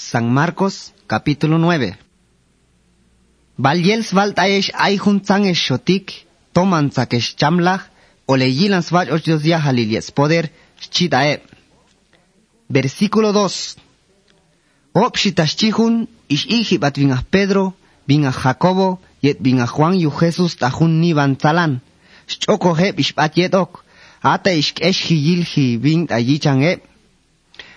San Marcos, capítulo 9. Valyels valtaesh ay juntzangesh shotik, toman sakesh chamlach, o leyilan svach ochos ya halilies poder, chitae. Versículo 2. Opshitash chihun, ish ihibat vingas Pedro, vingas Jacobo, yet vingas Juan yu Jesus tajun ni bantalan. Choko heb ish yetok, ata ish kesh hiyil hi ving ayichan eb.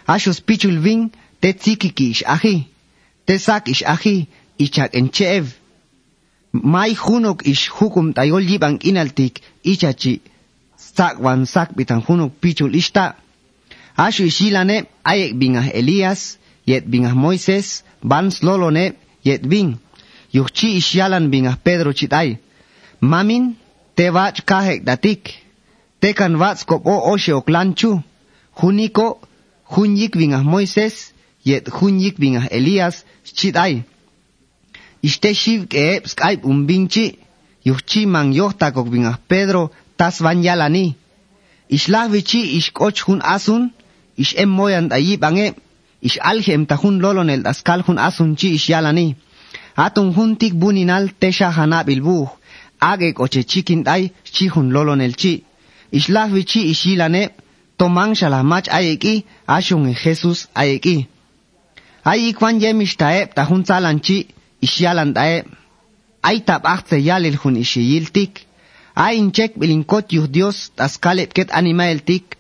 Ashus pichul ving, te tsikiki ish ahi, te sak ish ahi, ichak encheev. Mai hunok ish hukum tayol yibang inaltik, ichachi, sak wan sak bitan hunok pichul ishta. Ashu ishilane, ayek bingah Elias, yet bingah Moises, bans lolone, yet bing. Yuchi ishyalan bingah Pedro chitay. Mamin, te vach kahek datik. Te kan vats kop o oshe oklanchu. Huniko, hunyik bingah Moises, yet hunyik bingah Elias, chitay. Iste shiv ke skype umbinchi, yuchi man yohta kok bingah Pedro, tas van yalani. Ishlah vichi ish koch hun asun, ish em moyan ayi bange, ish alhem tahun lolon el askal hun asun chi ish yalani. Atun hun tik buninal tesha hana bilbuh, age koche chikin ay chi hun lolon el chi. Ishlah vichi ish yilane, tomang shalamach ayeki, ashun en Jesus ayeki. Ay ikwan yemish taeb tahun salan chi, ish yalan taeb. Ay tab achtse yalil hun ish yiltik. Ay inchek bilinkot yuh Dios taskalep ket animael tik,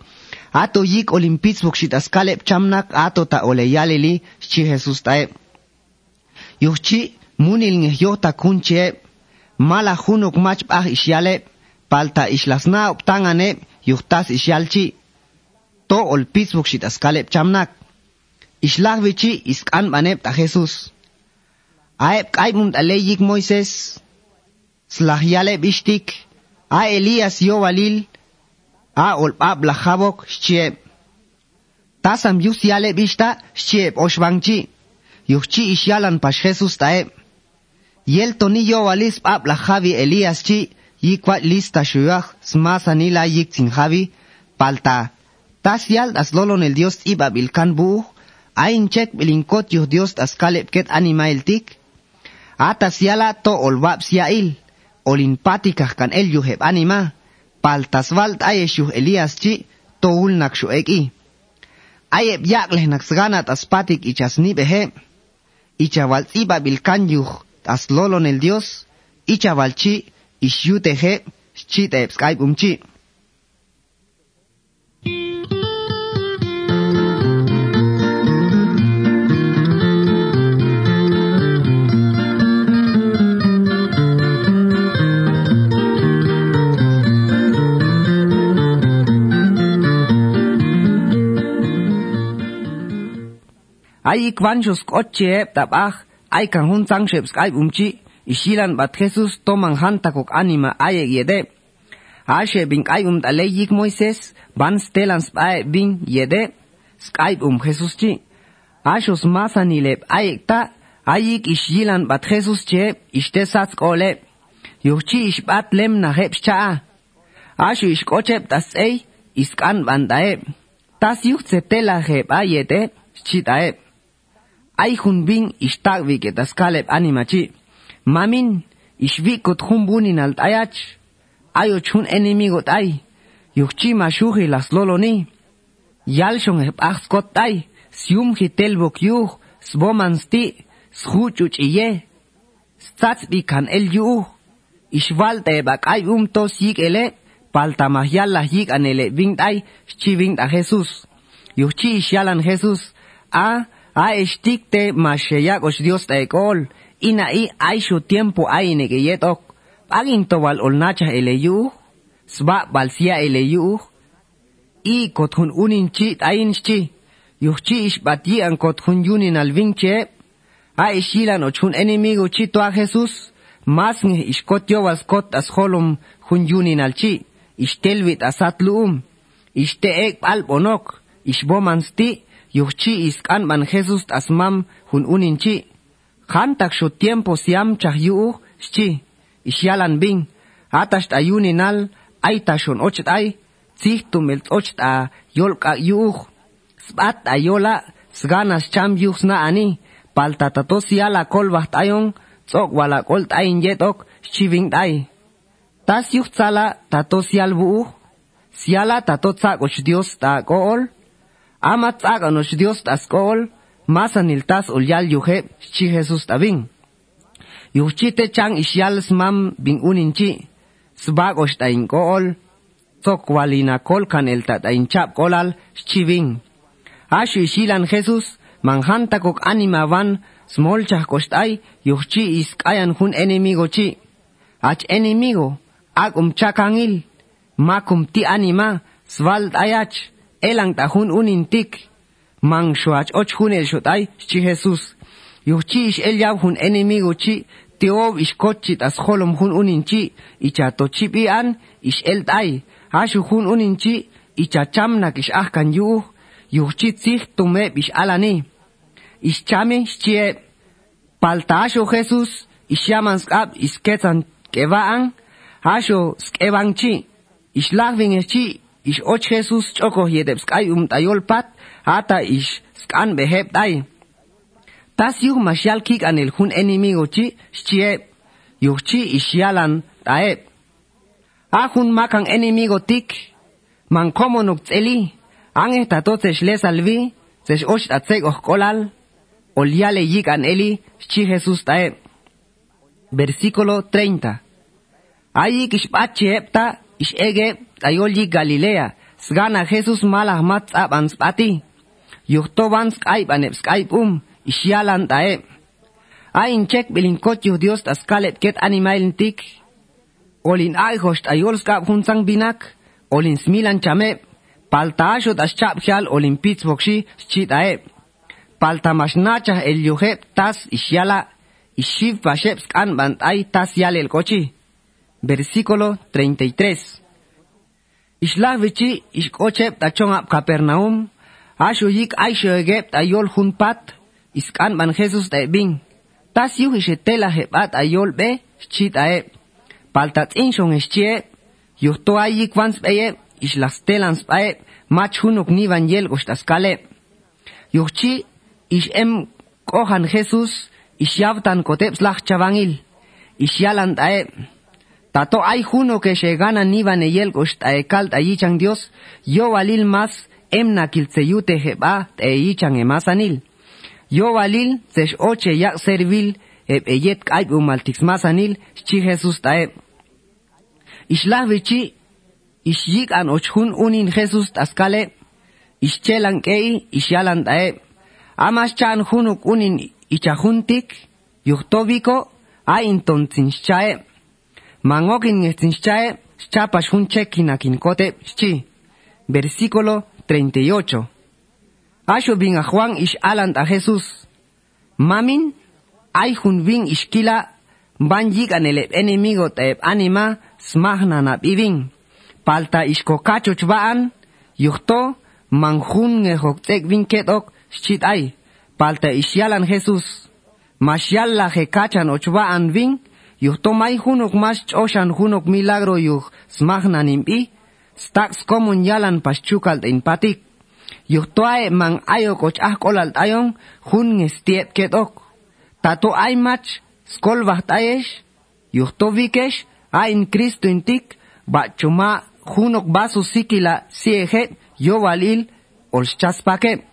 ato yik olimpits bukshit askalep chamnak ato ta ole yalili chi Jesus tae. Yuhchi munil ngeh yo ta kunche mala hunuk mach bah isyale palta islasna optangane yuhtas isyalchi to olpits bukshit askalep chamnak. Ich Ishlaq bichi iskan manep ta Jesús. Aep kaimum taleyik Moisés. Slahyale bistik. A Elías yo balil. A olpab lahabok shchieb. Tasam yus yale bishta shchieb oshbangchi. Yuchchi ishalan pas Jesús taeb. Yel tonillo walis pab lahabi Elías chi. Yikwat lista shuyah smasanila yik sin. Palta. Tas yal das lolon el Dios iba bilkan buh. Ain chek bilinkot yuh Dios tas kalep ket anima el tik. Atas yala to olwab siyail. Olimpatikah kan el yuheb anima paltasvalt ayeshuh Elias chi toul nak shueki. Ayeb yakleh nak sganat aspatik ichasni behe. Ichavalt iba bilkan yuh as lolon el Dios. Ichavalchi ishyutehe chite skype umchi. აი კვანჯოს კოჩე ტაპახ აი კანხუნ ზანგშებს კაი უმჩი იშილან ბათესუს ტომან ჰანტაკოკ ანიმა აი ეგიედე. აშე ბინ კაი უმტალე იქ მოისეს ბან სტელანს აი ბინ იედე. სკაი um ხესუსჩი აშოს მასანილებ აი ეკტა აი იქ იშილან ბათესუსჩე იშტესაც კოლე. იოჩი იშბატ ლემნა ხებშჩა აშუ იშკოჩებ დასეი ისკან ბანდაე das juchze tela heb ayete chitae Aihun bin ishtagvik etas Caleb animachi. Mamin ishvikot hun bunin alt ayach. Ayochun enemigot ay. Yuchi mashuhi las loloni. Yalshon epachskot ay. Sium hitelbok yuh. Sbomansti. Shuchuch iye. Statzbi kan el yuh. Ishvalta ebak ay umto sik ele. Paltamahyala yik anele vingt ay. Shchi vingt a Jesus. Yuchi ishyalan Jesus. A. a estikte masheyak os Dios ta ekol. Ina i ay shu tiempo ay negeyetok pagin to wal olnacha eleyu sba balsia eleyu i kothun unin chi tayin chi. Yuchi ish bati an kothun yunin alvin a ishilan ochun enemigo chi to a Jesus. Mas nge ishkotyo was kot as holum hun yunin alchi ishtelvit asatluum ishte ek alponok ishbomansti yuchi iskan man Jesus asmam hun uninchi. Jantak su tiempo siam chah yu'u, uh, isyalan ishyalan bin, atasht ayuni nal, aita shun ochit ay, tzihtum el tzochit a yolk a yu'u, uh. sbat a yola, sganas cham yu'u sna ani, pal tatato siala kol baht ayon, tzok wala kol tayin yetok, shchi bin. Tas yu'u tzala tato sial bu'u, uh. siala tato tzak och dios ta go'ol, Ama tzaganos Dios tascol, masa niltas ulyal yuhe, chi Jesus tabin. Yuchite chang isyales mam bin uninchi, sbag oshtain kool, tokwalina kol kan el tatain chap kolal, chivin. Ashu ishilan Jesus, manjanta kok anima van, smolchah koshtay, yuchchi iskayan hun enemigo chi. Ach enemigo, ak umchakangil, makum ti anima, svald ayach elang unin tik, mang shuach och hun el xutay chi Jesus. Yuchi ix el yaw hun enemigo chi. Teob ix kochit as jolom jun uninchi ichato chipi an ix el tay ashu jun uninchi ichachamnak ix ahkan yuuj yuchi tzij tumeb ix alani. Ix chame xchie palta ashu Jesus. Ish yaman skab ish ketzan kebaan ashu skeban chi. Ish ix lagvin chi ish och Jesus choco hiedep skay um tayol pat, hata ish skan behep tay. Tas yuh masyal kik anil hun enemigo chi, shchiep, yuh chi ishyalan taep. Ahun makan enemigo tik, man komo nuk tseli, ang estato tsesh lesalvi, tsesh osh tatsek oh kolal, oliale yik an eli, Jesus taep. Versículo 30. Ayik ishpat chiepta, ish ege, ayol yik Galilea, sgana Jesús malah mat ab an spati. Yuhto van skype an skype um, ishyalan tae. Ain chek bilinkot yuh Dios tas kalet ket animail tik. Olin ay host ayol skap hunsang binak, olin smilan chame, palta ashot aschap hial olimpitz bokshi chit ae. Palta mashnachah el yuhep tas ishyala ishiv bashep skan bant ay tas yal el kochi. versículo 33. Ishlavichi ishkochep tachon Capernaum, ashuyik aishogep ayol junpat, iskan man Jesus taibin, tasiu ishetela hebat ayol be, shchitae, paltatsin shon ischie, yuhto ayik vans beye, islastelans bae, mach hunuk ni van yel gostaskale, yuhchi ish em kohan Jesus, ishyavtan kotep slach chavangil, ishyalan tae, Tato ay huno que se gana ni van yel gostae kalt ayichan Dios. Yo valil mas em na kiltseyute heba te yichan emasanil. Yo valil sesh oche yak servil eb eyet kaib umaltix masanil chi Jesus tae. Ishlah vichi ishik an ochhun unin Jesus taskale ischelan kei ishalan tae amas chan hunuk unin ichahuntik yuhtobiko a intontsinschae mangokin kote chi versículo 38 Asho bin a Juan ish alant a Jesús. Mamin ay hun vin ishkila van yigan el enemigo te anima smahna na bibin. Palta isko kacho chbaan, yuhto, manjun nge hoktek vinketok, shit ay, palta isyalan Jesus, mashyalla he kachan ochbaan vin, yuhto may hunok mas choshan hunok milagro yuh smagna nimpi, staks komun yalan paschukal in patik, yuhto ay man ayok och ah kolal tayon, hun nge stiet ketok, tato ay mach, skolvaht ayesh, yuhto vikesh, ayn Kristo intik, ba chuma junok basu sikila sieje yo valil olchaspake.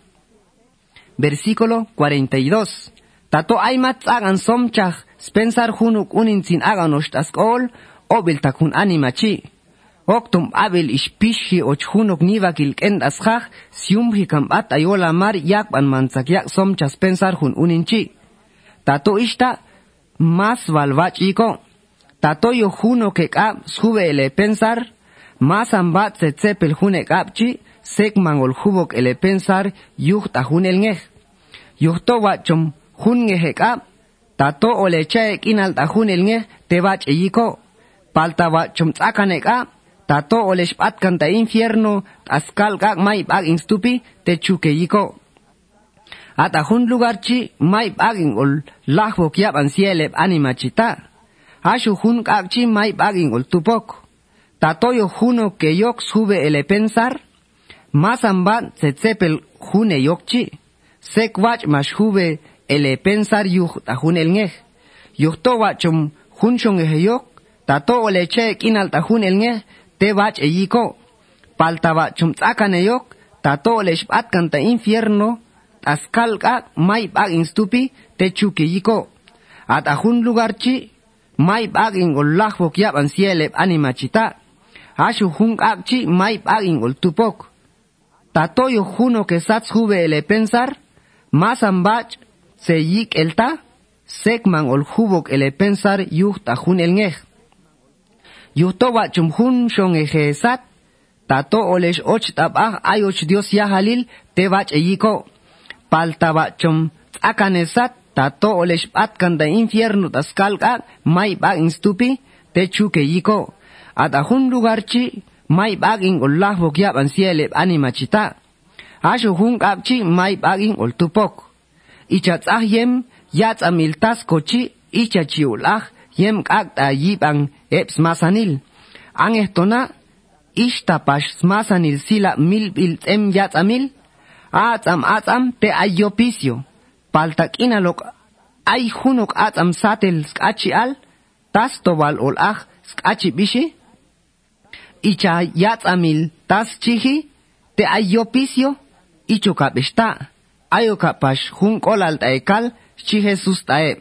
Versículo 42. Tato aimat agan somchach spensar junuk unin sin agan ostaskol obil takun animachi. Oktum abil ishpishi och junok nivakil kend aschach siumhi kambat ayola mar yakban manzak yak somchas pensar hun uninchi. Tato ishta mas valvachiko. Tato yo juno que kap sube ele pensar Masan bat se tsepel hune kapchi, sek mangol hubok ele pensar yuh ta hunel ngeh. Yuh to wachom hun ngehe kap, tato ole chae kinal ta hunel ngeh te bach eyiko. Palta wachom tsakane kap, tato ole shpatkan ta infierno, askal kak may bag instupi te chuke yiko. Ata hun lugar chi may baging ol lahbok yap an sielep anima chita. Ashu hun kak chi may baging ol tupok. tatoyo juno que yok sube ele pensar, más amban se tsepel june yokchi, sek wach mash hube ele pensar yuh tajun el ngej. Yuh to wachum hun shong yok, ta to ole che kinal tajun el ngej, te wach e yiko. Palta wachum tsakan yok, ta to ole shpat kanta infierno, askal ka may bag instupi te chuki yiko. At ajun lugar chi, may bag ingol lahbok yap an sielep animachita. Ashu hun akchi may bag ingol tupok. Tatoyo juno que sats jube ele pensar, mas ambach seyik el ta, sekman ol jubok el pensar yuht ajun el ngej. Yuhto wa chumhun shon ejesat, tato olesh och tabaj ay och dios ya halil te bach eyiko. Palta wa chum takanesat, tato olesh patkan da infierno taskalka, may bag instupi, te chuke yiko. Atajun lugarchi, may bag in ollah bokyab ansieleb anima chita. Ashu hun kapchi may bag in oltupok. ichatzaj yem yatzamiltas kochi ichachiulaj yem kakta yipan eps masanil an ehtona ixtapax masanil sila milpil tzem yatzamil atzam atzam te ayopisio paltakinalok ay junok atzam satel skachi al tas tobal ol aj skachi bishi icha yatzamil tas chiji te ayopisio ichokapexta' ayukapash junkolal taikal chi Jesús tae.